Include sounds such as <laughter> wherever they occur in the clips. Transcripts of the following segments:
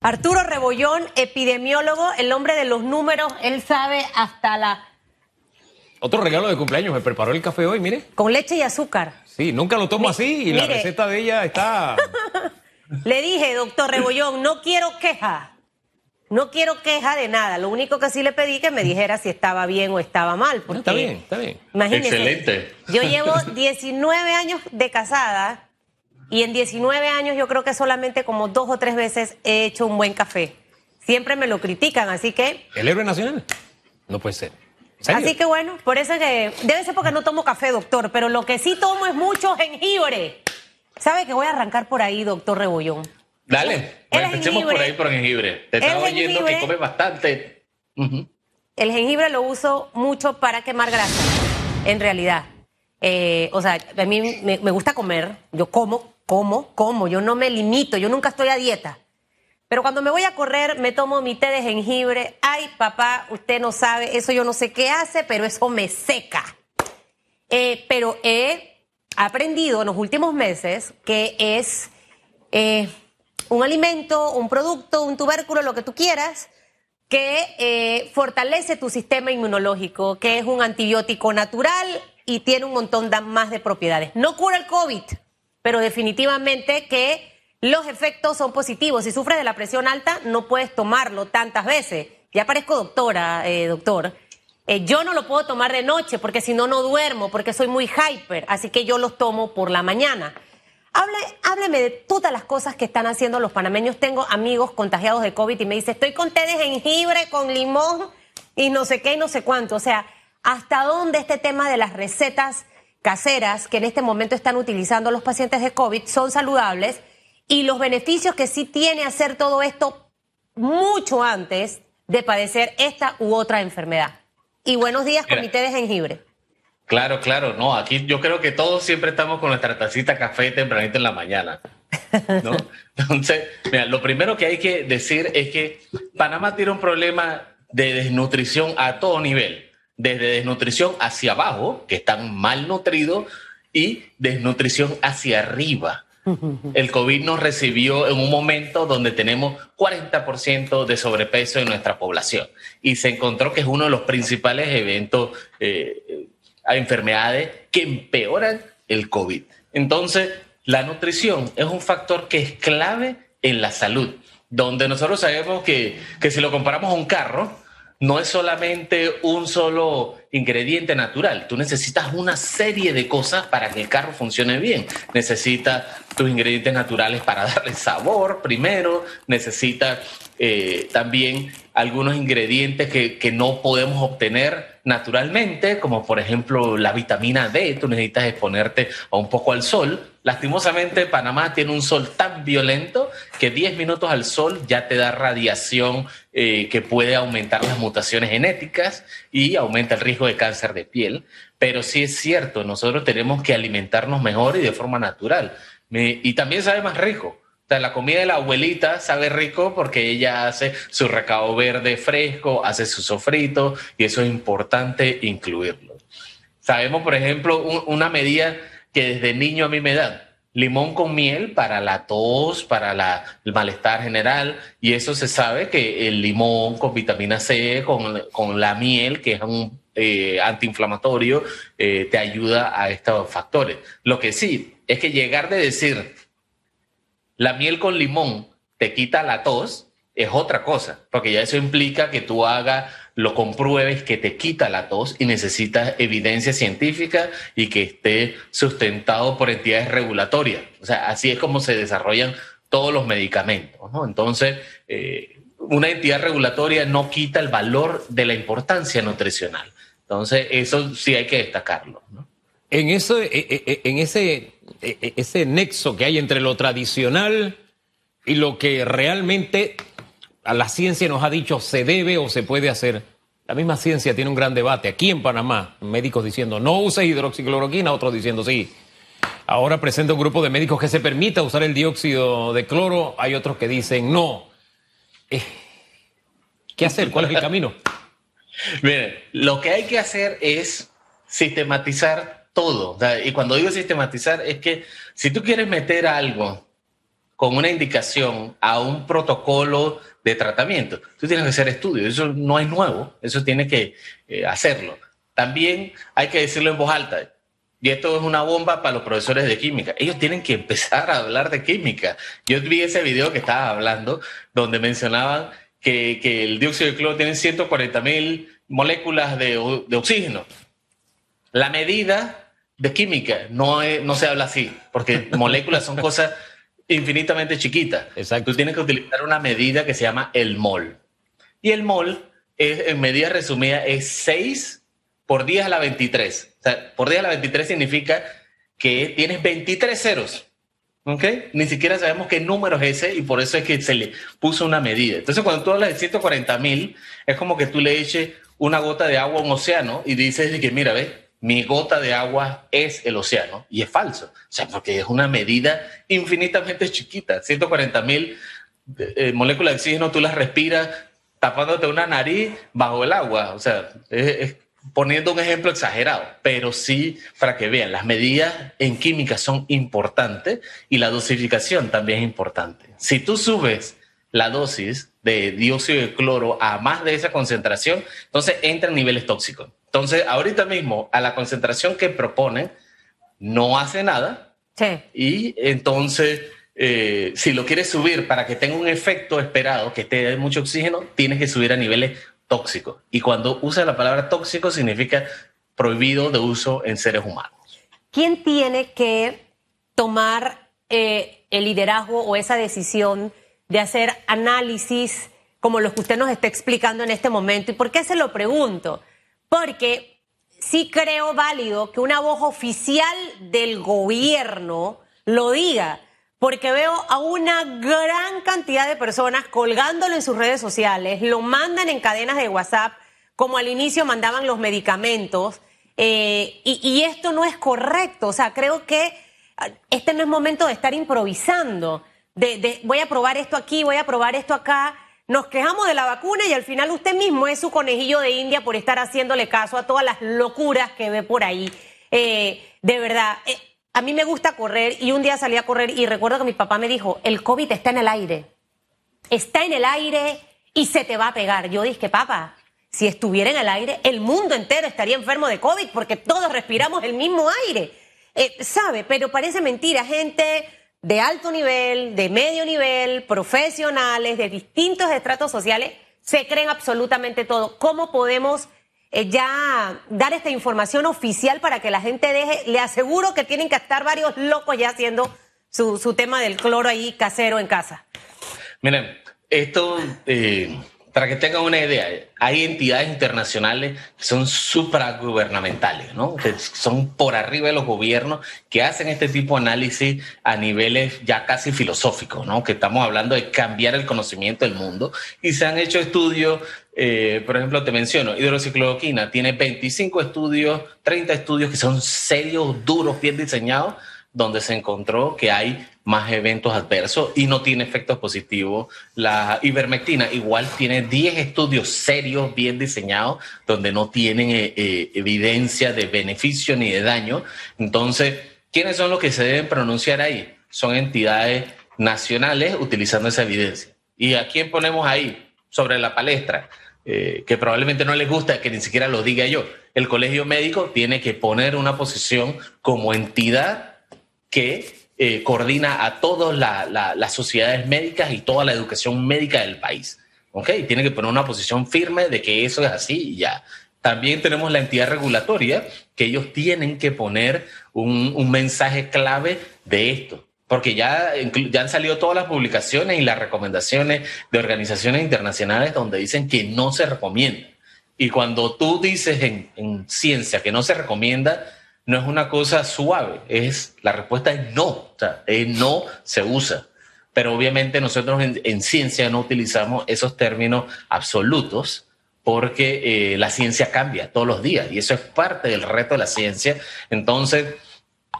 Arturo Rebollón, epidemiólogo, el hombre de los números, él sabe hasta la... Otro regalo de cumpleaños, me preparó el café hoy, mire. Con leche y azúcar. Sí, nunca lo tomo Mi- así y la receta de ella está... <laughs> Le dije, doctor Rebollón, no quiero queja. No quiero queja de nada. Lo único que sí le pedí que me dijera si estaba bien o estaba mal. Porque, está bien, está bien. Imagínese. Excelente. Yo llevo 19 años de casada y en 19 años yo creo que solamente como dos o tres veces he hecho un buen café. Siempre me lo critican, así que ¿El héroe nacional? No puede ser. Así que bueno, por eso es que debe ser porque no tomo café, doctor, pero lo que sí tomo es mucho jengibre. ¿Sabe que voy a arrancar por ahí, doctor Rebollón? Dale, El empecemos jengibre. por ahí por jengibre. Te El estaba oyendo jengibre. que comes bastante. El jengibre lo uso mucho para quemar grasa, en realidad. Eh, o sea, a mí me, me gusta comer, yo como, como, como, yo no me limito, yo nunca estoy a dieta. Pero cuando me voy a correr, me tomo mi té de jengibre. Ay, papá, usted no sabe, eso yo no sé qué hace, pero eso me seca. Eh, pero he aprendido en los últimos meses que es eh, un alimento, un producto, un tubérculo, lo que tú quieras, que eh, fortalece tu sistema inmunológico, que es un antibiótico natural y tiene un montón de- más de propiedades. No cura el COVID, pero definitivamente que los efectos son positivos. Si sufres de la presión alta, no puedes tomarlo tantas veces. Ya parezco doctora, eh, doctor. Eh, yo no lo puedo tomar de noche porque si no, no duermo, porque soy muy hyper, así que yo los tomo por la mañana. Hable, hábleme de todas las cosas que están haciendo los panameños. Tengo amigos contagiados de COVID y me dice, estoy con té de jengibre, con limón y no sé qué y no sé cuánto. O sea, ¿hasta dónde este tema de las recetas caseras que en este momento están utilizando los pacientes de COVID son saludables y los beneficios que sí tiene hacer todo esto mucho antes de padecer esta u otra enfermedad? Y buenos días, comité de jengibre. Claro, claro, no, aquí yo creo que todos siempre estamos con nuestra tacita café tempranito en la mañana. ¿no? <laughs> Entonces, mira, lo primero que hay que decir es que Panamá tiene un problema de desnutrición a todo nivel, desde desnutrición hacia abajo, que están mal nutridos, y desnutrición hacia arriba. <laughs> El COVID nos recibió en un momento donde tenemos 40% de sobrepeso en nuestra población y se encontró que es uno de los principales eventos eh, a enfermedades que empeoran el COVID. Entonces, la nutrición es un factor que es clave en la salud, donde nosotros sabemos que, que si lo comparamos a un carro, no es solamente un solo ingrediente natural. Tú necesitas una serie de cosas para que el carro funcione bien. Necesitas tus ingredientes naturales para <laughs> darle sabor primero. Necesitas eh, también algunos ingredientes que, que no podemos obtener naturalmente, como por ejemplo la vitamina D. Tú necesitas exponerte a un poco al sol. Lastimosamente, Panamá tiene un sol tan violento que 10 minutos al sol ya te da radiación eh, que puede aumentar las mutaciones genéticas y aumenta el riesgo de cáncer de piel. Pero sí es cierto, nosotros tenemos que alimentarnos mejor y de forma natural. Y también sabe más rico. Sea, la comida de la abuelita sabe rico porque ella hace su recado verde fresco, hace su sofrito y eso es importante incluirlo. Sabemos, por ejemplo, un- una medida que desde niño a mí me dan. Limón con miel para la tos, para la- el malestar general, y eso se sabe que el limón con vitamina C, con, con la miel, que es un eh, antiinflamatorio, eh, te ayuda a estos factores. Lo que sí es que llegar de decir la miel con limón te quita la tos, es otra cosa, porque ya eso implica que tú hagas, lo compruebes que te quita la tos y necesitas evidencia científica y que esté sustentado por entidades regulatorias. O sea, así es como se desarrollan todos los medicamentos. ¿no? Entonces, eh, una entidad regulatoria no quita el valor de la importancia nutricional. Entonces, eso sí hay que destacarlo. ¿no? En, eso, eh, eh, eh, en ese, eh, eh, ese nexo que hay entre lo tradicional y lo que realmente a la ciencia nos ha dicho se debe o se puede hacer. La misma ciencia tiene un gran debate. Aquí en Panamá, médicos diciendo no uses hidroxicloroquina, otros diciendo sí. Ahora presenta un grupo de médicos que se permita usar el dióxido de cloro, hay otros que dicen no. Eh, ¿Qué hacer? ¿Cuál es el <laughs> camino? Miren, lo que hay que hacer es sistematizar todo. Y cuando digo sistematizar es que si tú quieres meter algo con una indicación a un protocolo de tratamiento, tú tienes que hacer estudios. Eso no es nuevo, eso tiene que eh, hacerlo. También hay que decirlo en voz alta. Y esto es una bomba para los profesores de química. Ellos tienen que empezar a hablar de química. Yo vi ese video que estaba hablando, donde mencionaban que, que el dióxido de cloro tiene 140 mil moléculas de, de, oxígeno. La medida de química no, es, no se habla así, porque <laughs> moléculas son cosas infinitamente chiquitas. Exacto. Tú tienes que utilizar una medida que se llama el mol. Y el mol, es, en medida resumida, es 6 por 10 a la 23. O sea, por 10 a la 23 significa que tienes 23 ceros. ¿Ok? Ni siquiera sabemos qué número es ese y por eso es que se le puso una medida. Entonces, cuando tú hablas de 140 mil, es como que tú le eches una gota de agua a un océano y dices que, mira, ve, mi gota de agua es el océano. Y es falso. O sea, porque es una medida infinitamente chiquita. 140 mil eh, moléculas de oxígeno, tú las respiras tapándote una nariz bajo el agua. O sea, es, poniendo un ejemplo exagerado, pero sí para que vean, las medidas en química son importantes y la dosificación también es importante. Si tú subes la dosis de dióxido de cloro a más de esa concentración, entonces entra en niveles tóxicos. Entonces, ahorita mismo, a la concentración que proponen, no hace nada. Sí. Y entonces, eh, si lo quieres subir para que tenga un efecto esperado, que te dé mucho oxígeno, tienes que subir a niveles tóxico. Y cuando usa la palabra tóxico significa prohibido de uso en seres humanos. ¿Quién tiene que tomar eh, el liderazgo o esa decisión de hacer análisis como los que usted nos está explicando en este momento? ¿Y por qué se lo pregunto? Porque sí creo válido que una voz oficial del gobierno lo diga porque veo a una gran cantidad de personas colgándolo en sus redes sociales, lo mandan en cadenas de WhatsApp, como al inicio mandaban los medicamentos, eh, y, y, esto no es correcto. O sea, creo que ah, este no es momento de estar improvisando, de, de voy a probar esto aquí, voy a probar esto acá. Nos quejamos de la vacuna y al final usted mismo es su conejillo de India por estar haciéndole caso a todas las locuras que ve por ahí. Eh, de verdad, eh, a mí me gusta correr y un día salí a correr y recuerdo que mi papá me dijo, el COVID está en el aire, está en el aire y se te va a pegar. Yo dije, papá, si estuviera en el aire, el mundo entero estaría enfermo de COVID porque todos respiramos el mismo aire. Eh, ¿Sabe? Pero parece mentira, gente de alto nivel, de medio nivel, profesionales, de distintos estratos sociales, se creen absolutamente todo. ¿Cómo podemos eh, ya dar esta información oficial para que la gente deje, le aseguro que tienen que estar varios locos ya haciendo su, tema del cloro ahí casero en casa. Miren, esto, eh, para que tengan una idea, hay entidades internacionales que son supragubernamentales, ¿no? Que son por arriba de los gobiernos que hacen este tipo de análisis a niveles ya casi filosóficos, ¿no? Que estamos hablando de cambiar el conocimiento del mundo y se han hecho estudios eh, por ejemplo, te menciono, hidroxicloroquina tiene 25 estudios, 30 estudios que son serios, duros, bien diseñados, donde se encontró que hay más eventos adversos y no tiene efectos positivos. La ivermectina igual tiene 10 estudios serios, bien diseñados, donde no tienen eh, eh, evidencia de beneficio ni de daño. Entonces, ¿quiénes son los que se deben pronunciar ahí? Son entidades nacionales utilizando esa evidencia. ¿Y a quién ponemos ahí? Sobre la palestra eh, que probablemente no les gusta que ni siquiera lo diga yo. El colegio médico tiene que poner una posición como entidad que eh, coordina a todas las sociedades médicas y toda la educación médica del país. ¿Ok? Tiene que poner una posición firme de que eso es así y ya. También tenemos la entidad regulatoria, que ellos tienen que poner un, mensaje clave de esto porque ya, ya han salido todas las publicaciones y las recomendaciones de organizaciones internacionales donde dicen que no se recomienda. Y cuando tú dices en ciencia que no se recomienda, no es una cosa suave, es la respuesta es no, es no se usa. Pero obviamente nosotros en, en ciencia no utilizamos esos términos absolutos porque eh, la ciencia cambia todos los días y eso es parte del reto de la ciencia. Entonces,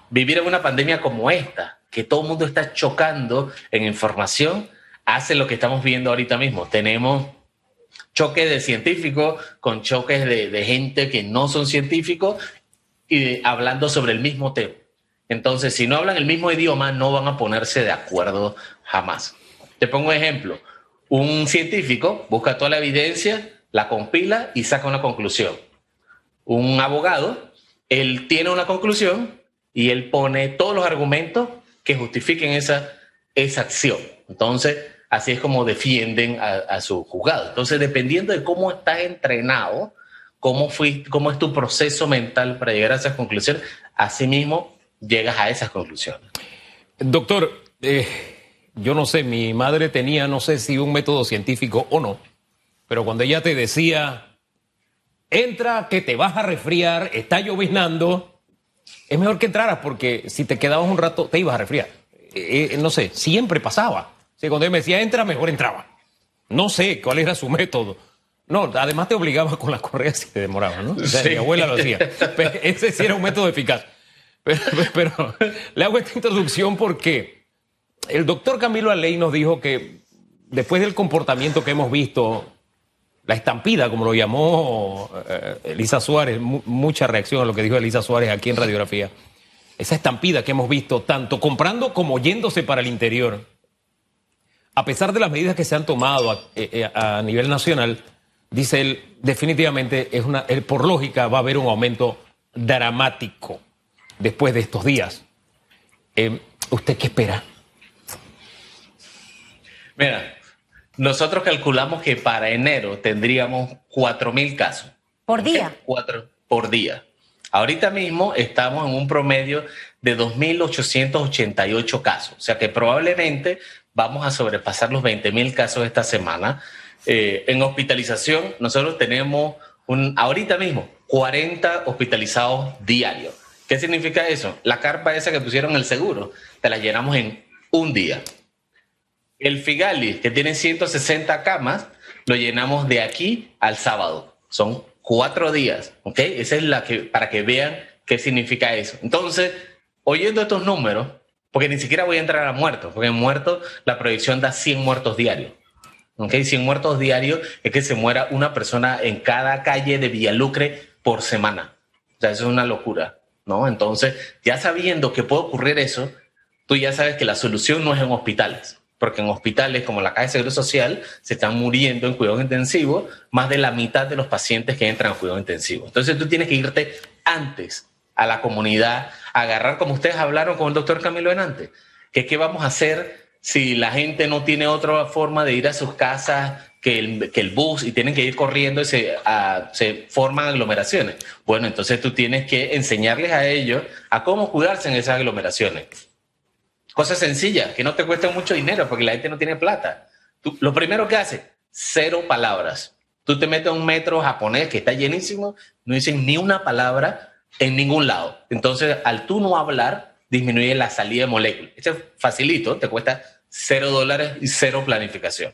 vivir en una pandemia como esta, que todo el mundo está chocando en información, hace lo que estamos viendo ahorita mismo. Tenemos choques de científicos con choques de gente que no son científicos y hablando sobre el mismo tema. Entonces, si no hablan el mismo idioma, no van a ponerse de acuerdo jamás. Te pongo un ejemplo. Un científico busca toda la evidencia, la compila y saca una conclusión. Un abogado, él tiene una conclusión y él pone todos los argumentos que justifiquen esa, esa acción. Entonces, así es como defienden a, su juzgado. Entonces, dependiendo de cómo estás entrenado, cómo, cómo es tu proceso mental para llegar a esas conclusiones, así mismo llegas a esas conclusiones. Doctor, eh, yo no sé, mi madre tenía, no sé si un método científico o no, pero cuando ella te decía, entra que te vas a resfriar, está lloviznando, es mejor que entraras porque si te quedabas un rato te ibas a resfriar. Eh, eh, no sé, siempre pasaba. cuando ella me decía, entra, mejor entraba. No sé cuál era su <laughs> método. No, además te obligaba con las correas si te demoraba, ¿no? Mi abuela lo hacía. ese sí era un método eficaz. Pero, le hago esta introducción porque el doctor Camilo Aley nos dijo que después del comportamiento que hemos visto, la estampida, como lo llamó eh, Elisa Suárez, mucha reacción a lo que dijo Elisa Suárez aquí en Radiografía, esa estampida que hemos visto, tanto comprando como yéndose para el interior, a pesar de las medidas que se han tomado a, eh, eh, nivel nacional, dice él, definitivamente, es una, por lógica, va a haber un aumento dramático después de estos días. Eh, ¿Usted qué espera? Mira, nosotros calculamos que para enero tendríamos 4.000 casos. ¿Por día? Cuatro por día. Ahorita mismo estamos en un promedio de 2.888 casos, o sea que probablemente vamos a sobrepasar los 20.000 casos esta semana. Eh, en hospitalización, nosotros tenemos un, ahorita mismo 40 hospitalizados diarios. ¿Qué significa eso? La carpa esa que pusieron el seguro, te la llenamos en un día. El Figali, que tiene 160 camas, lo llenamos de aquí al sábado. Son cuatro días, ¿ok? Esa es la que, para que vean qué significa eso. Entonces, oyendo estos números, porque ni siquiera voy a entrar a muertos, porque en muertos la proyección da 100 muertos diarios. ¿Ok? 100 muertos diarios es que se muera una persona en cada calle de Villalucre por semana. O sea, eso es una locura. ¿no? Entonces, ya sabiendo que puede ocurrir eso, tú ya sabes que la solución no es en hospitales, porque en hospitales como la Caja de Seguro Social se están muriendo en cuidado intensivo más de la mitad de los pacientes que entran a cuidado intensivo. Entonces, tú tienes que irte antes a la comunidad, agarrar como ustedes hablaron con el doctor Camilo Enante, que qué vamos a hacer si la gente no tiene otra forma de ir a sus casas que el, bus y tienen que ir corriendo y se, forman aglomeraciones. Bueno, entonces tú tienes que enseñarles a ellos a cómo cuidarse en esas aglomeraciones. Cosas sencillas, que no te cuestan mucho dinero porque la gente no tiene plata. lo primero que hace, cero palabras. Tú te metes a un metro japonés que está llenísimo, no dicen ni una palabra en ningún lado. Entonces, al tú no hablar, disminuye la salida de moléculas. Eso es facilito, te cuesta cero dólares y cero planificación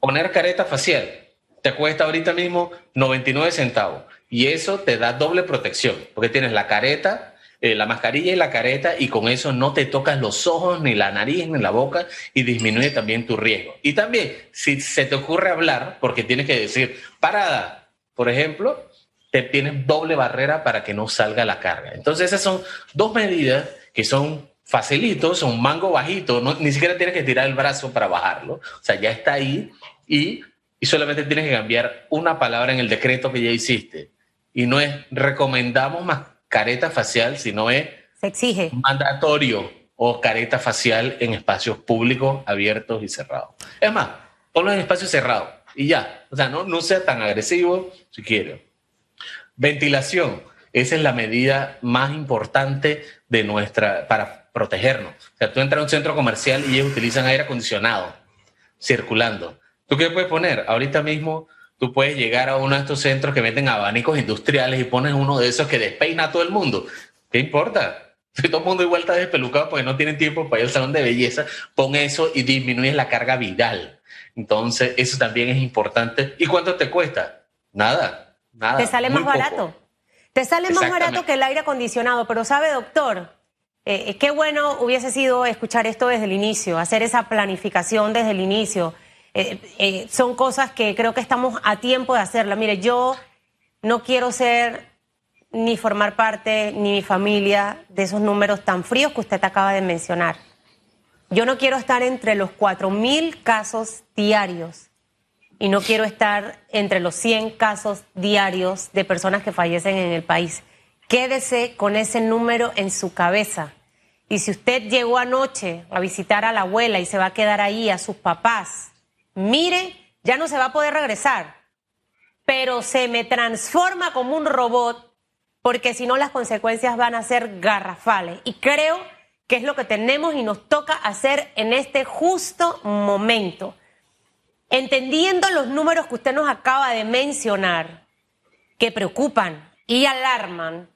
poner careta facial te cuesta ahorita mismo 99 centavos y eso te da doble protección porque tienes la careta, eh, la mascarilla y la careta y con eso no te tocas los ojos, ni la nariz, ni la boca y disminuye también tu riesgo. Y también, si se te ocurre hablar, porque tienes que decir parada, por ejemplo, te tienes doble barrera para que no salga la carga. Entonces esas son dos medidas que son facilitos, son mango bajito, ni siquiera tienes que tirar el brazo para bajarlo, o sea, ya está ahí y, solamente tienes que cambiar una palabra en el decreto que ya hiciste. Y no es recomendamos más careta facial, sino es Se exige. mandatorio o careta facial en espacios públicos, abiertos y cerrados. Es más, ponlo en espacios cerrados y ya. O sea, no, no sea tan agresivo si quiere. Ventilación. Esa es la medida más importante de nuestra, para protegernos. O sea, tú entras a un centro comercial y ellos utilizan aire acondicionado circulando. ¿Tú qué puedes poner? Ahorita mismo tú puedes llegar a uno de estos centros que venden abanicos industriales y pones uno de esos que despeina a todo el mundo. ¿Qué importa? Si <laughs> todo el mundo igual está despelucado porque no tienen tiempo para ir al salón de belleza, pon eso y disminuyes la carga viral. Entonces, eso también es importante. ¿Y cuánto te cuesta? Nada, nada. Te sale más barato. Te sale más barato que el aire acondicionado, pero sabe, doctor, eh, qué bueno hubiese sido escuchar esto desde el inicio, hacer esa planificación desde el inicio eh, eh, son cosas que creo que estamos a tiempo de hacerla. Mire, yo no quiero ser ni formar parte, ni mi familia, de esos números tan fríos que usted acaba de mencionar. Yo no quiero estar entre los 4.000 casos diarios y no quiero estar entre los 100 casos diarios de personas que fallecen en el país. Quédese con ese número en su cabeza. Y si usted llegó anoche a visitar a la abuela y se va a quedar ahí, a sus papás, mire, ya no se va a poder regresar, pero se me transforma como un robot porque si no las consecuencias van a ser garrafales. Y creo que es lo que tenemos y nos toca hacer en este justo momento. Entendiendo los números que usted nos acaba de mencionar, que preocupan y alarman,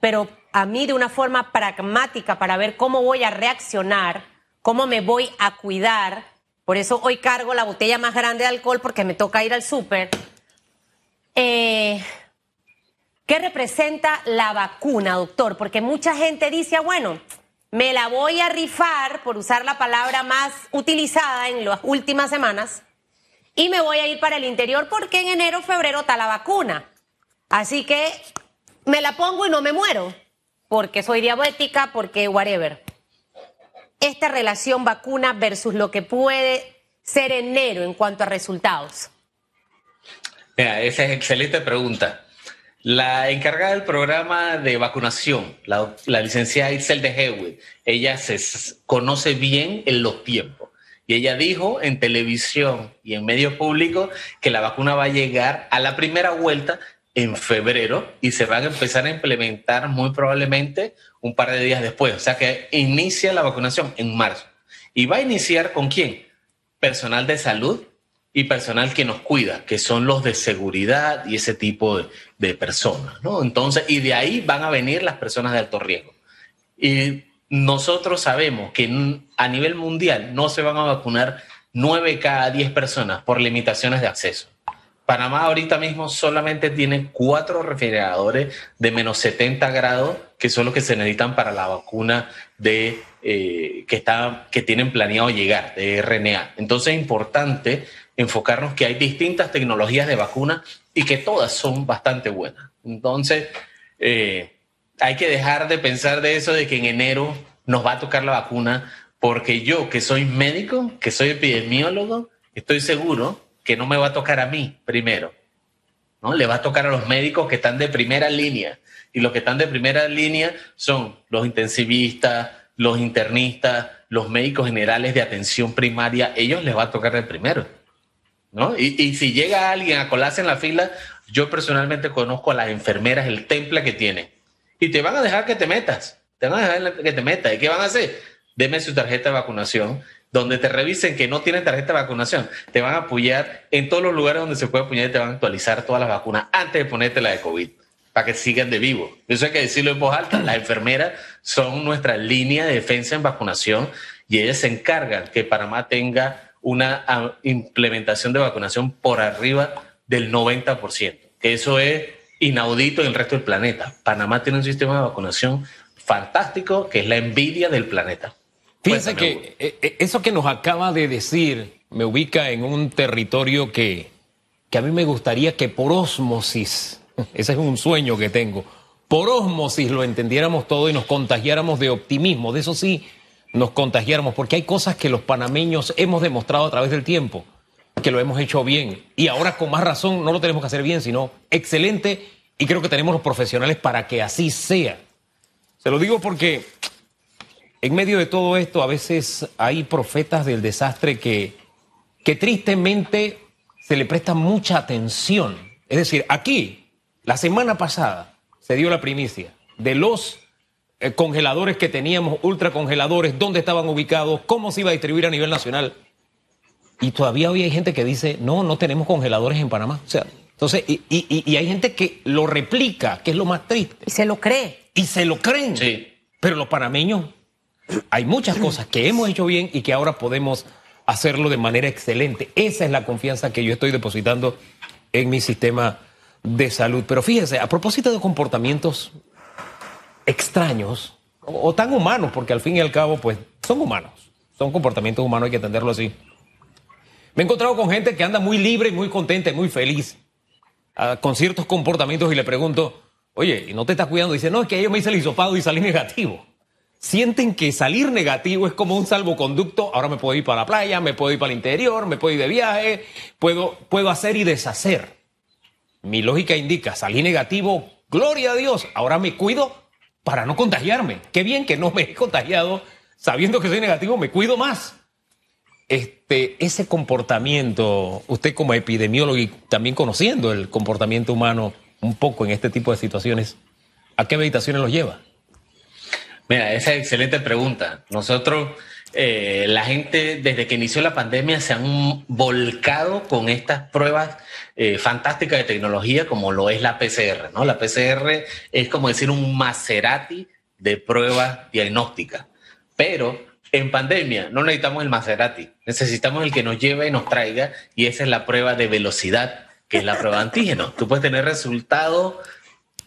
pero a mí de una forma pragmática para ver cómo voy a reaccionar, cómo me voy a cuidar. Por eso hoy cargo la botella más grande de alcohol porque me toca ir al súper. Eh, ¿Qué representa la vacuna, doctor? Porque mucha gente dice, ah, bueno, me la voy a rifar, por usar la palabra más utilizada en las últimas semanas, y me voy a ir para el interior porque en enero, febrero está la vacuna. Así que me la pongo y no me muero, porque soy diabética, porque whatever. Esta relación vacuna versus lo que puede ser enero en cuanto a resultados. Mira, esa es excelente pregunta. La encargada del programa de vacunación, la, licenciada Itzel de Hewitt, ella se conoce bien en los tiempos. Y ella dijo en televisión y en medios públicos que la vacuna va a llegar a la primera vuelta en febrero y se van a empezar a implementar muy probablemente un par de días después. O sea que inicia la vacunación en marzo. ¿Y va a iniciar con quién? Personal de salud y personal que nos cuida, que son los de seguridad y ese tipo de, personas, ¿no? Entonces, y de ahí van a venir las personas de alto riesgo. Y nosotros sabemos que a nivel mundial no se van a vacunar 9 cada 10 personas por limitaciones de acceso. Panamá ahorita mismo solamente tiene cuatro refrigeradores de menos 70 grados, que son los que se necesitan para la vacuna de, eh, que, está, que tienen planeado llegar, de RNA. Entonces es importante enfocarnos que hay distintas tecnologías de vacuna y que todas son bastante buenas. Entonces, eh, hay que dejar de pensar de eso de que en enero nos va a tocar la vacuna, porque yo, que soy médico, que soy epidemiólogo, estoy seguro que no me va a tocar a mí primero. ¿no? Le va a tocar a los médicos que están de primera línea. Y los que están de primera línea son los intensivistas, los internistas, los médicos generales de atención primaria. Ellos les va a tocar el primero. ¿no? Y, y si llega alguien a colarse en la fila, yo personalmente conozco a las enfermeras, el temple que tienen. Y te van a dejar que te metas. Te van a dejar que te metas. ¿Y qué van a hacer? Deme su tarjeta de vacunación donde te revisen que no tienen tarjeta de vacunación, te van a apoyar en todos los lugares donde se puede apoyar y te van a actualizar todas las vacunas antes de ponerte la de COVID, para que sigan de vivo. Eso hay que decirlo en voz alta. Las enfermeras son nuestra línea de defensa en vacunación y ellas se encargan que Panamá tenga una ah, implementación de vacunación por arriba del 90%, que eso es inaudito en el resto del planeta. Panamá tiene un sistema de vacunación fantástico que es la envidia del planeta. Fíjense que eh, eh, eso que nos acaba de decir me ubica en un territorio que, que a mí me gustaría que por osmosis, <laughs> ese es un sueño que tengo, por osmosis lo entendiéramos todo y nos contagiáramos de optimismo. De eso sí, nos contagiáramos, porque hay cosas que los panameños hemos demostrado a través del tiempo, que lo hemos hecho bien. Y ahora con más razón no lo tenemos que hacer bien, sino excelente. Y creo que tenemos los profesionales para que así sea. Se lo digo porque en medio de todo esto, a veces hay profetas del desastre que, que tristemente se le presta mucha atención. Es decir, aquí, la semana pasada, se dio la primicia de los eh, congeladores que teníamos, ultracongeladores, dónde estaban ubicados, cómo se iba a distribuir a nivel nacional. Y todavía hoy hay gente que dice, no, no tenemos congeladores en Panamá. O sea, entonces, y, y hay gente que lo replica, que es lo más triste. Y se lo cree. Y se lo creen. Sí. Pero los panameños hay muchas cosas que hemos hecho bien y que ahora podemos hacerlo de manera excelente. Esa es la confianza que yo estoy depositando en mi sistema de salud. Pero fíjense, a propósito de comportamientos extraños o, tan humanos, porque al fin y al cabo, pues son humanos, son comportamientos humanos, hay que entenderlo así. Me he encontrado con gente que anda muy libre, muy contenta, muy feliz, ah, con ciertos comportamientos y le pregunto, Oye, y no te estás cuidando. Dice, no, es que yo me hice el hisopado y salí negativo. Sienten que salir negativo es como un salvoconducto. Ahora me puedo ir para la playa, me puedo ir para el interior, me puedo ir de viaje, puedo, puedo hacer y deshacer. Mi lógica indica, salí negativo, gloria a Dios, ahora me cuido para no contagiarme. Qué bien que no me he contagiado sabiendo que soy negativo, me cuido más. Este, ese comportamiento, usted como epidemiólogo y también conociendo el comportamiento humano un poco en este tipo de situaciones, ¿a qué meditaciones los lleva? Mira, esa es excelente pregunta. Nosotros, eh, la gente desde que inició la pandemia se han volcado con estas pruebas eh, fantásticas de tecnología como lo es la PCR, ¿no? La PCR es como decir un Maserati de pruebas diagnósticas. Pero en pandemia no necesitamos el Maserati, necesitamos el que nos lleve y nos traiga y esa es la prueba de velocidad, que es la prueba de antígeno. Tú puedes tener resultados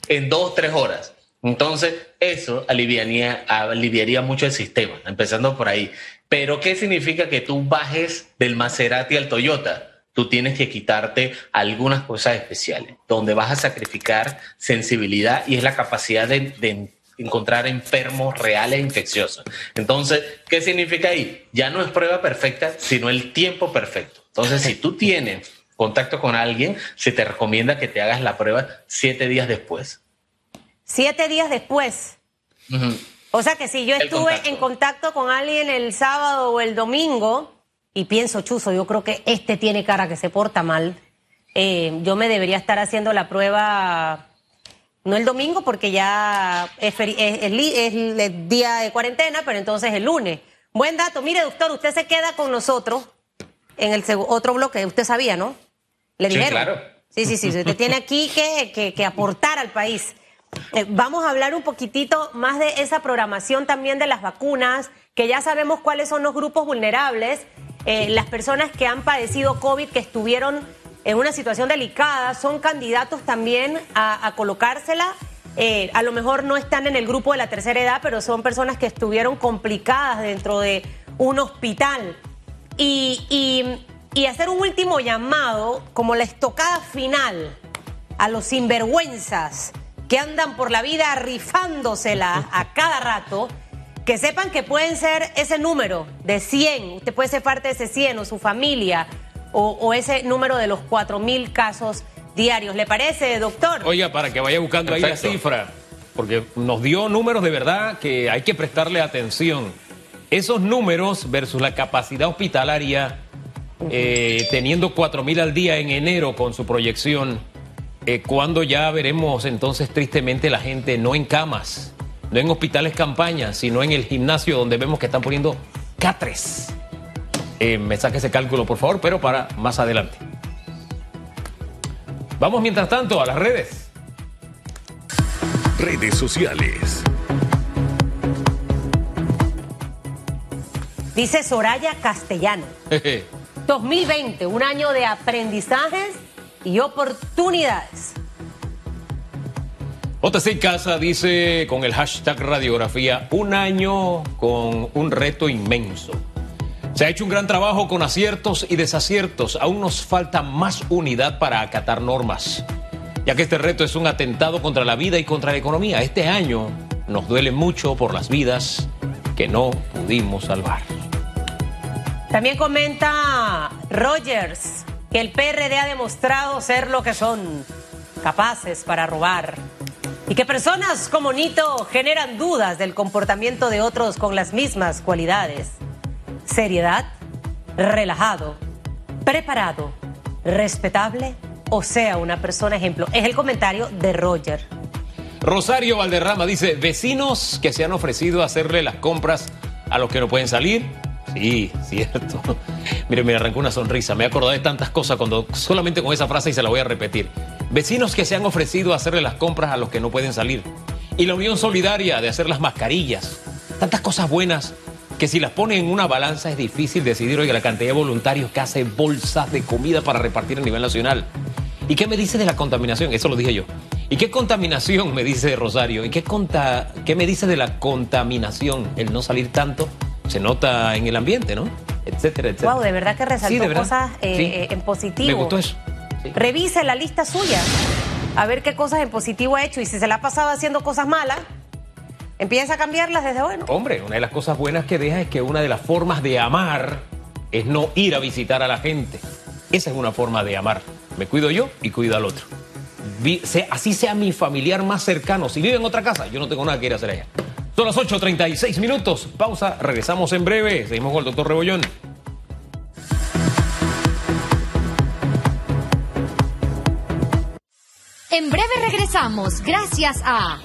en dos, tres horas. Entonces, eso aliviaría, mucho el sistema, empezando por ahí. Pero, ¿qué significa que tú bajes del Maserati al Toyota? Tú tienes que quitarte algunas cosas especiales, donde vas a sacrificar sensibilidad y es la capacidad de, de encontrar enfermos reales e infecciosos. Entonces, ¿qué significa ahí? Ya no es prueba perfecta, sino el tiempo perfecto. Entonces, si tú tienes contacto con alguien, se te recomienda que te hagas la prueba siete días después. Siete días después. O sea que si yo estuve en contacto con alguien el sábado o el domingo y pienso, chuzo, yo creo que este tiene cara que se porta mal, eh, yo me debería estar haciendo la prueba no el domingo porque ya es, el día de cuarentena, pero entonces el lunes. Buen dato. Mire, doctor, usted se queda con nosotros en el otro bloque. Usted sabía, ¿no? Le dijeron. Sí, claro. Sí, sí, sí. Usted tiene aquí que, aportar al país. Eh, vamos a hablar un poquitito más de esa programación también de las vacunas, que ya sabemos cuáles son los grupos vulnerables, eh, las personas que han padecido COVID, que estuvieron en una situación delicada, son candidatos también a, colocársela. Eh, a lo mejor no están en el grupo de la tercera edad, pero son personas que estuvieron complicadas dentro de un hospital. Y, hacer un último llamado, como la estocada final, a los sinvergüenzas que andan por la vida rifándosela a cada rato, que sepan que pueden ser ese número de 100, usted puede ser parte de ese 100 o su familia o, ese número de los 4.000 casos diarios. ¿Le parece, doctor? Oiga, para que vaya buscando ahí la cifra, porque nos dio números de verdad que hay que prestarle atención. Esos números versus la capacidad hospitalaria, eh, teniendo 4.000 al día en enero con su proyección, eh, cuando ya veremos entonces tristemente la gente no en camas, no en hospitales campaña, sino en el gimnasio donde vemos que están poniendo catres. Eh, me saque ese cálculo, por favor, pero para más adelante. Vamos mientras tanto a las redes. Redes sociales. Dice Soraya Castellano. <laughs> 2020, un año de aprendizajes y oportunidades. OTC Casa dice con el hashtag radiografía, un año con un reto inmenso. Se ha hecho un gran trabajo con aciertos y desaciertos. Aún nos falta más unidad para acatar normas, ya que este reto es un atentado contra la vida y contra la economía. Este año nos duele mucho por las vidas que no pudimos salvar. También comenta Rogers que el PRD ha demostrado ser lo que son, capaces para robar. Y que personas como Nito generan dudas del comportamiento de otros con las mismas cualidades seriedad, relajado, preparado, respetable o sea una persona ejemplo. Es el comentario de Roger. Rosario Valderrama dice, vecinos que se han ofrecido a hacerle las compras a los que no pueden salir. Sí, cierto. <laughs> Mire, me arrancó una sonrisa. Me he acordado de tantas cosas cuando solamente con esa frase y se la voy a repetir. Vecinos que se han ofrecido a hacerle las compras a los que no pueden salir. Y la unión solidaria de hacer las mascarillas. Tantas cosas buenas que si las pone en una balanza es difícil decidir, oiga, la cantidad de voluntarios que hace bolsas de comida para repartir a nivel nacional. ¿Y qué me dice de la contaminación? Eso lo dije yo. ¿Y qué contaminación me dice Rosario? ¿Y qué, conta, qué me dice de la contaminación? El no salir tanto se nota en el ambiente, ¿no? Etcétera, etcétera. Wow, de verdad que resaltó cosas eh, eh, en positivo. Me gustó eso. Revise la lista suya. a ver qué cosas en positivo ha hecho y si se la ha pasado haciendo cosas malas, empieza a cambiarlas desde bueno. Hombre, una de las cosas buenas que deja es que una de las formas de amar es no ir a visitar a la gente. Esa es una forma de amar. Me cuido yo y cuido al otro. Así sea mi familiar más cercano. Si vive en otra casa, yo no tengo nada que ir a hacer allá. Son las 8.36 minutos. Pausa. Regresamos en breve. Seguimos con el doctor Rebollón. En breve regresamos, gracias a...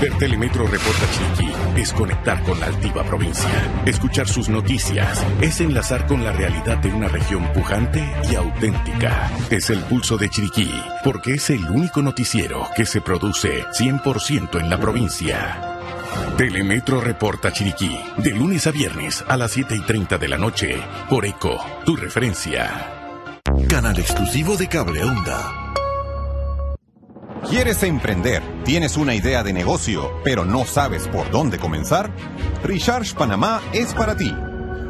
Ver Telemetro Reporta Chiriquí es conectar con la altiva provincia. Escuchar sus noticias es enlazar con la realidad de una región pujante y auténtica. Es el pulso de Chiriquí, porque es el único noticiero que se produce 100% en la provincia. Telemetro Reporta Chiriquí, de lunes a viernes a las 7 y 30 de la noche, por ECO, tu referencia. Canal exclusivo de Cable Onda. ¿Quieres emprender? ¿Tienes una idea de negocio, pero no sabes por dónde comenzar? Recharge Panamá es para ti.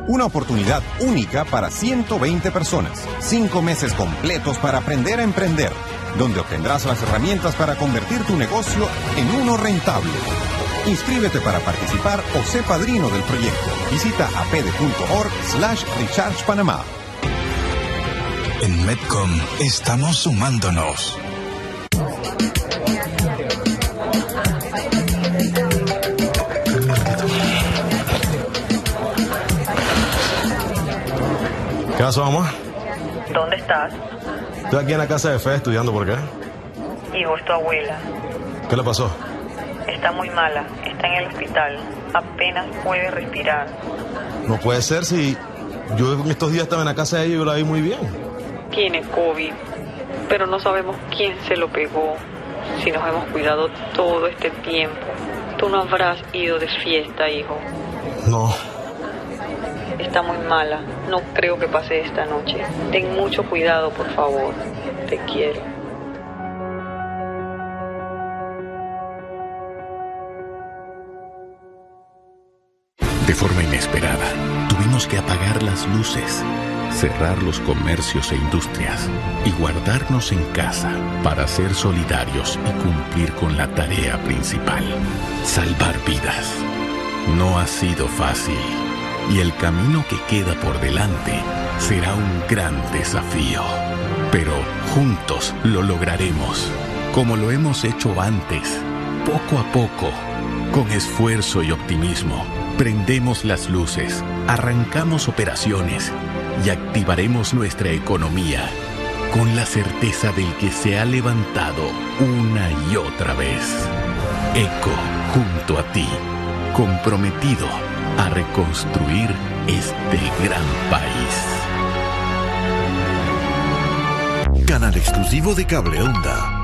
Una oportunidad única para 120 personas. Cinco meses completos para aprender a emprender, donde obtendrás las herramientas para convertir tu negocio en uno rentable. Inscríbete para participar o sé padrino del proyecto. Visita apd.org slash Panamá. En Medcom estamos sumándonos. ¿Qué pasó, mamá? ¿Dónde estás? Estoy aquí en la casa de Fe estudiando, ¿por qué? Hijo, es tu abuela. ¿Qué le pasó? Está muy mala. Está en el hospital. Apenas puede respirar. No puede ser si yo en estos días estaba en la casa de ella y yo la vi muy bien. Tiene COVID, pero no sabemos quién se lo pegó. Si nos hemos cuidado todo este tiempo. Tú no habrás ido de fiesta, hijo. No, Está muy mala. No creo que pase esta noche. Ten mucho cuidado, por favor. Te quiero. De forma inesperada, tuvimos que apagar las luces, cerrar los comercios e industrias y guardarnos en casa para ser solidarios y cumplir con la tarea principal, salvar vidas. No ha sido fácil y el camino que queda por delante será un gran desafío. Pero juntos lo lograremos, como lo hemos hecho antes, poco a poco, con esfuerzo y optimismo. Prendemos las luces, arrancamos operaciones y activaremos nuestra economía con la certeza del que se ha levantado una y otra vez. Eco, junto a ti, comprometido a reconstruir este gran país. Canal exclusivo de Cable Onda.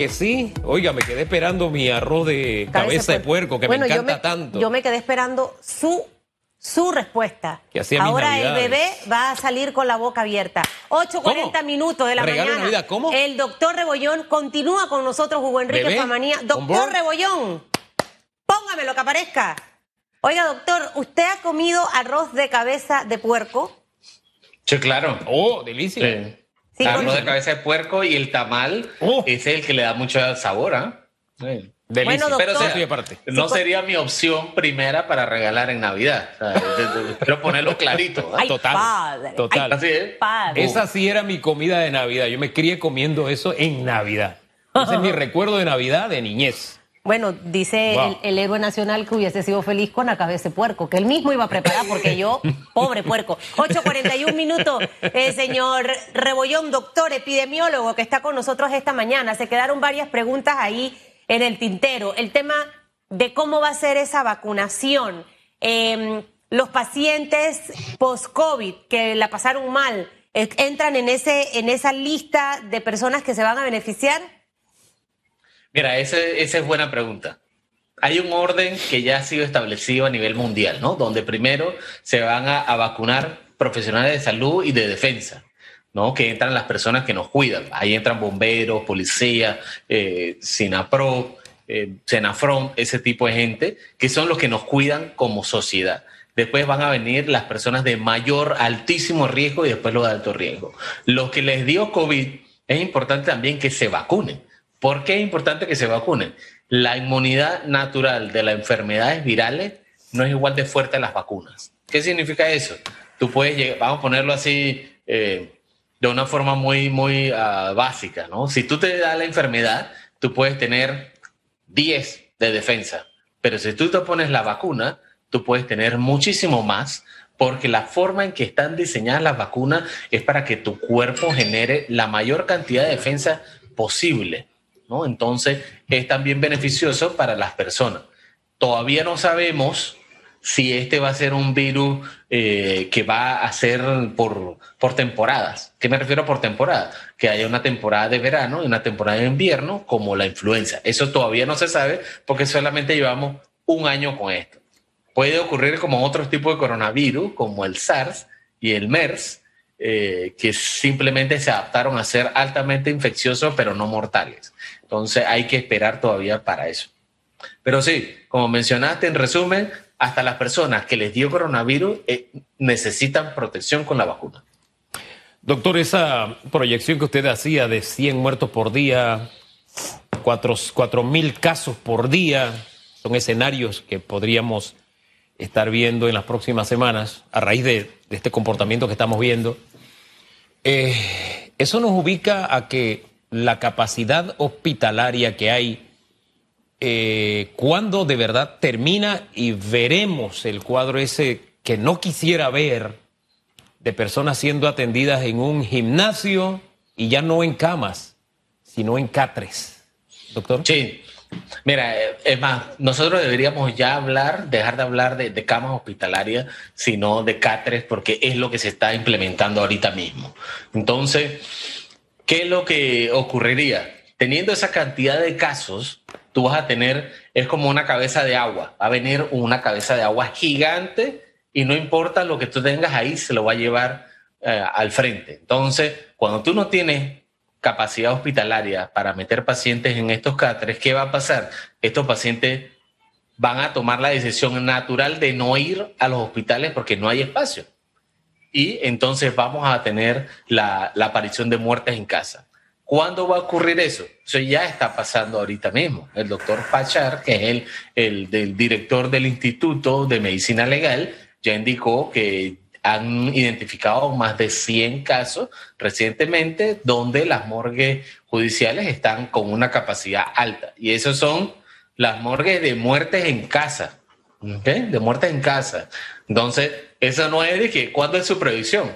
Que sí, oiga, me quedé esperando mi arroz de cabeza, de puerco, que Bueno, me yo encanta tanto. Yo me quedé esperando su, su respuesta. Que hacía mis Ahora el bebé va a salir con la boca abierta. 8.40 ¿Cómo? minutos de la ¿Regalo mañana. Navidad? ¿Cómo? El doctor Rebollón continúa con nosotros, Hugo Enrique ¿Bebé? Famanía. ¿On Doctor? Rebollón, póngame lo que aparezca. Oiga, doctor, ¿usted ha comido arroz de cabeza de puerco? Sí, claro. Oh, delicia. Sí. Sí, Arroz con- de cabeza de puerco y el tamal Oh. es el que le da mucho sabor, ¿ah? Sí. Delicia. Bueno, doctor. Pero o sea, no Sí, sería mi opción primera para regalar en Navidad. Quiero ponerlo clarito. Ay, Total, padre. total. Ay, Así es. padre. Esa sí era mi comida de Navidad. Yo me crié comiendo eso en Navidad. Ese es mi recuerdo de Navidad de niñez. Bueno, dice Wow. el, el héroe nacional que hubiese sido feliz con acabe ese puerco, que él mismo iba a preparar, porque yo, <laughs> pobre puerco. 8.41 minutos, eh, señor Rebollón, doctor epidemiólogo, que está con nosotros esta mañana. Se quedaron varias preguntas ahí en el tintero. El tema de cómo va a ser esa vacunación. Eh, los pacientes post-COVID que la pasaron mal, eh, ¿entran en, ese, en esa lista de personas que se van a beneficiar? Mira, esa es buena pregunta. Hay un orden que ya ha sido establecido a nivel mundial, ¿no? Donde primero se van a, a vacunar profesionales de salud y de defensa, ¿no? Que entran las personas que nos cuidan. Ahí entran bomberos, policía, eh, SINAPRO, eh, Senafron, ese tipo de gente, que son los que nos cuidan como sociedad. Después van a venir las personas de mayor, altísimo riesgo y después los de alto riesgo. Los que les dio COVID, es importante también que se vacunen. ¿Por qué es importante que se vacunen? La inmunidad natural de las enfermedades virales no es igual de fuerte a las vacunas. ¿Qué significa eso? Tú puedes llegar, vamos a ponerlo así eh, de una forma muy, muy ah, básica, ¿no? Si tú te da la enfermedad, tú puedes tener 10 de defensa, pero si tú te pones la vacuna, tú puedes tener muchísimo más porque la forma en que están diseñadas las vacunas es para que tu cuerpo genere la mayor cantidad de defensa posible, Entonces es también beneficioso para las personas. Todavía no sabemos si este va a ser un virus eh, que va a ser por, por temporadas. ¿Qué me refiero por temporada? Que haya una temporada de verano y una temporada de invierno como la influenza. Eso todavía no se sabe porque solamente llevamos un año con esto. Puede ocurrir como otros tipos de coronavirus, como el SARS y el MERS, eh, que simplemente se adaptaron a ser altamente infecciosos pero no mortales. Entonces hay que esperar todavía para eso. Pero sí, como mencionaste, en resumen, hasta las personas que les dio coronavirus eh, necesitan protección con la vacuna. Doctor, esa proyección que usted hacía de 100 muertos por día, 4 mil casos por día, son escenarios que podríamos estar viendo en las próximas semanas a raíz de, este comportamiento que estamos viendo. Eh, eso nos ubica a que la capacidad hospitalaria que hay, eh, cuando de verdad termina y veremos el cuadro ese que no quisiera ver de personas siendo atendidas en un gimnasio y ya no en camas, sino en catres. Doctor. Sí. Mira, eh, es más, nosotros deberíamos ya hablar, dejar de hablar de, de camas hospitalarias, sino de cáteres, porque es lo que se está implementando ahorita mismo. Entonces, ¿qué es lo que ocurriría? Teniendo esa cantidad de casos, tú vas a tener, es como una cabeza de agua, va a venir una cabeza de agua gigante y no importa lo que tú tengas ahí, se lo va a llevar eh, al frente. Entonces, cuando tú no tienes capacidad hospitalaria para meter pacientes en estos cáteres, ¿qué va a pasar? Estos pacientes van a tomar la decisión natural de no ir a los hospitales porque no hay espacio. Y entonces vamos a tener la, aparición de muertes en casa. ¿Cuándo va a ocurrir eso? Eso ya está pasando ahorita mismo. El doctor Pachar, que es el, el director del Instituto de Medicina Legal, ya indicó que han identificado más de 100 casos recientemente donde las morgues judiciales están con una capacidad alta. Y esos son las morgues de muertes en casa. De muertes en casa. Entonces, eso no es de que, ¿cuándo es su previsión?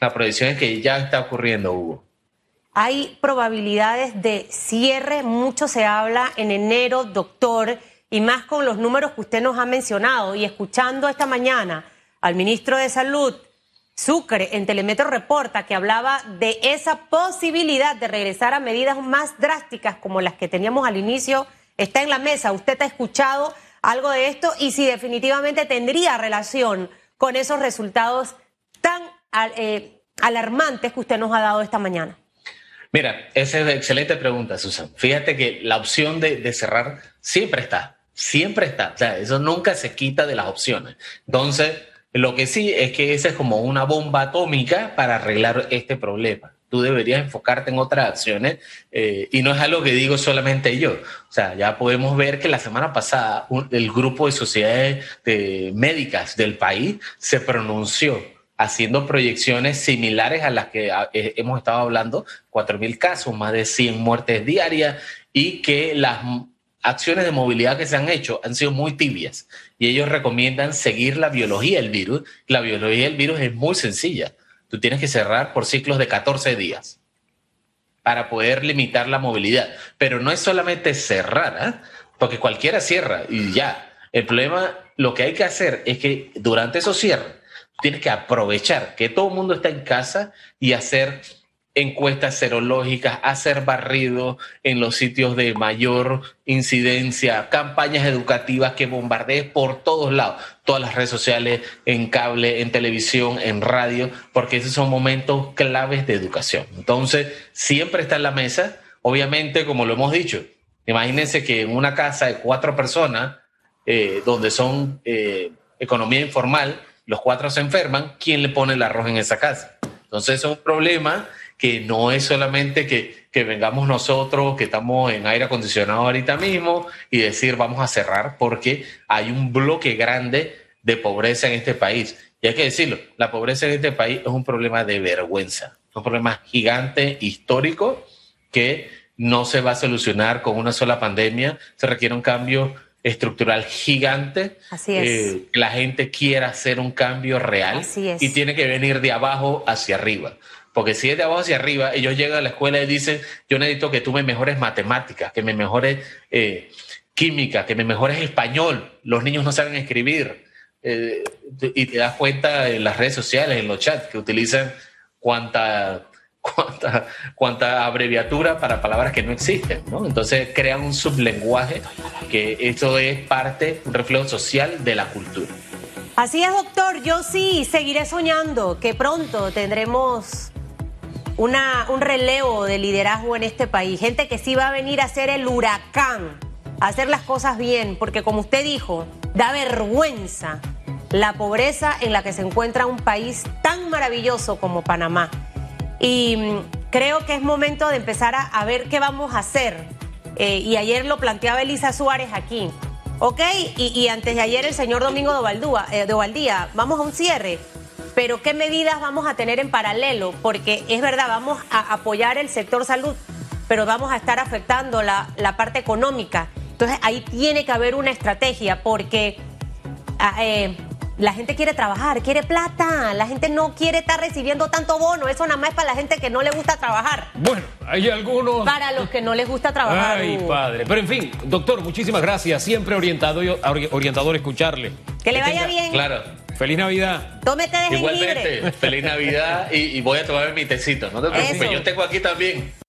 La previsión es que ya está ocurriendo, Hugo. Hay probabilidades de cierre, mucho se habla en enero, doctor, y más con los números que usted nos ha mencionado. Y escuchando esta mañana al ministro de Salud, Sucre, en Telemetro Reporta, que hablaba de esa posibilidad de regresar a medidas más drásticas como las que teníamos al inicio, está en la mesa. ¿Usted ha escuchado algo de esto? Y si definitivamente tendría relación con esos resultados tan eh, alarmantes que usted nos ha dado esta mañana. Mira, esa es una excelente pregunta, Susan. Fíjate que la opción de, de, cerrar siempre está, siempre está. O sea, eso nunca se quita de las opciones. Entonces, lo que sí es que esa es como una bomba atómica para arreglar este problema. Tú deberías enfocarte en otras acciones eh, y no es algo que digo solamente yo. O sea, ya podemos ver que la semana pasada un, el grupo de sociedades de médicas del país se pronunció haciendo proyecciones similares a las que eh, hemos estado hablando, 4.000 casos, más de 100 muertes diarias y que las acciones de movilidad que se han hecho han sido muy tibias y ellos recomiendan seguir la biología del virus. La biología del virus es muy sencilla. Tú tienes que cerrar por ciclos de 14 días para poder limitar la movilidad. Pero no es solamente cerrar, ¿ah? porque cualquiera cierra y ya. El problema, lo que hay que hacer es que durante esos cierres, tienes que aprovechar que todo el mundo está en casa y hacer encuestas serológicas, hacer barrido en los sitios de mayor incidencia, campañas educativas que bombardees por todos lados, todas las redes sociales, en cable, en televisión, en radio, porque esos son momentos claves de educación. Entonces, siempre está en la mesa, obviamente, como lo hemos dicho, imagínense que en una casa de cuatro personas, eh, donde son eh, economía informal, los cuatro se enferman, ¿quién le pone el arroz en esa casa? Entonces, es un problema que no es solamente que, que, vengamos nosotros, que estamos en aire acondicionado ahorita mismo, y decir vamos a cerrar, porque hay un bloque grande de pobreza en este país. Y hay que decirlo, la pobreza en este país es un problema de vergüenza, un problema gigante, histórico, que no se va a solucionar con una sola pandemia, se requiere un cambio estructural gigante. Así es. Eh, la gente quiera hacer un cambio real Así es. y tiene que venir de abajo hacia arriba. Porque si es de abajo hacia arriba, ellos llegan a la escuela y dicen, yo necesito que tú me mejores matemáticas, que me mejores eh, química, que me mejores español. Los niños no saben escribir. Eh, y te das cuenta en las redes sociales, en los chats, que utilizan cuánta, cuánta, cuánta abreviatura para palabras que no existen. ¿no? Entonces crean un sublenguaje que eso es parte, un reflejo social de la cultura. Así es, doctor. Yo sí seguiré soñando que pronto tendremos una, un relevo de liderazgo en este país. Gente que sí va a venir a ser el huracán, a hacer las cosas bien, porque como usted dijo, da vergüenza la pobreza en la que se encuentra un país tan maravilloso como Panamá. Y mm, creo que es momento de empezar a, a ver qué vamos a hacer. Eh, y ayer lo planteaba Elisa Suárez aquí. Ok, y, y antes de ayer el señor Domingo de, Ovaldúa, eh, de vamos a un cierre pero ¿qué medidas vamos a tener en paralelo? Porque es verdad, vamos a apoyar el sector salud, pero vamos a estar afectando la, la parte económica. Entonces ahí tiene que haber una estrategia porque eh, la gente quiere trabajar, quiere plata, la gente no quiere estar recibiendo tanto bono, eso nada más es para la gente que no le gusta trabajar. Bueno, hay algunos... Para los que no les gusta trabajar. Ay, padre. Pero en fin, doctor, muchísimas gracias. Siempre orientado, orientador escucharle. Que le vaya bien. Claro. Feliz Navidad. Tómete de Igualmente, feliz Navidad y, y, voy a tomar mi tecito. No te preocupes, Eso. yo tengo aquí también.